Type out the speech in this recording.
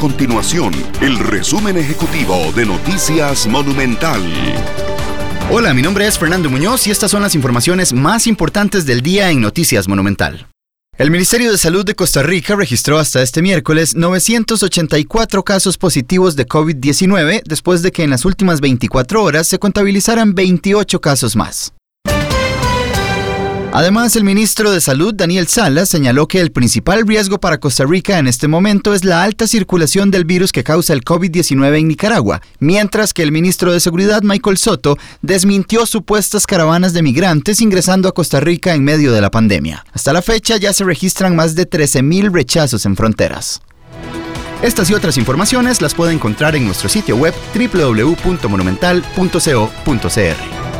continuación el resumen ejecutivo de Noticias Monumental. Hola, mi nombre es Fernando Muñoz y estas son las informaciones más importantes del día en Noticias Monumental. El Ministerio de Salud de Costa Rica registró hasta este miércoles 984 casos positivos de COVID-19 después de que en las últimas 24 horas se contabilizaran 28 casos más. Además, el ministro de Salud, Daniel Salas, señaló que el principal riesgo para Costa Rica en este momento es la alta circulación del virus que causa el COVID-19 en Nicaragua, mientras que el ministro de Seguridad, Michael Soto, desmintió supuestas caravanas de migrantes ingresando a Costa Rica en medio de la pandemia. Hasta la fecha ya se registran más de 13.000 rechazos en fronteras. Estas y otras informaciones las puede encontrar en nuestro sitio web www.monumental.co.cr.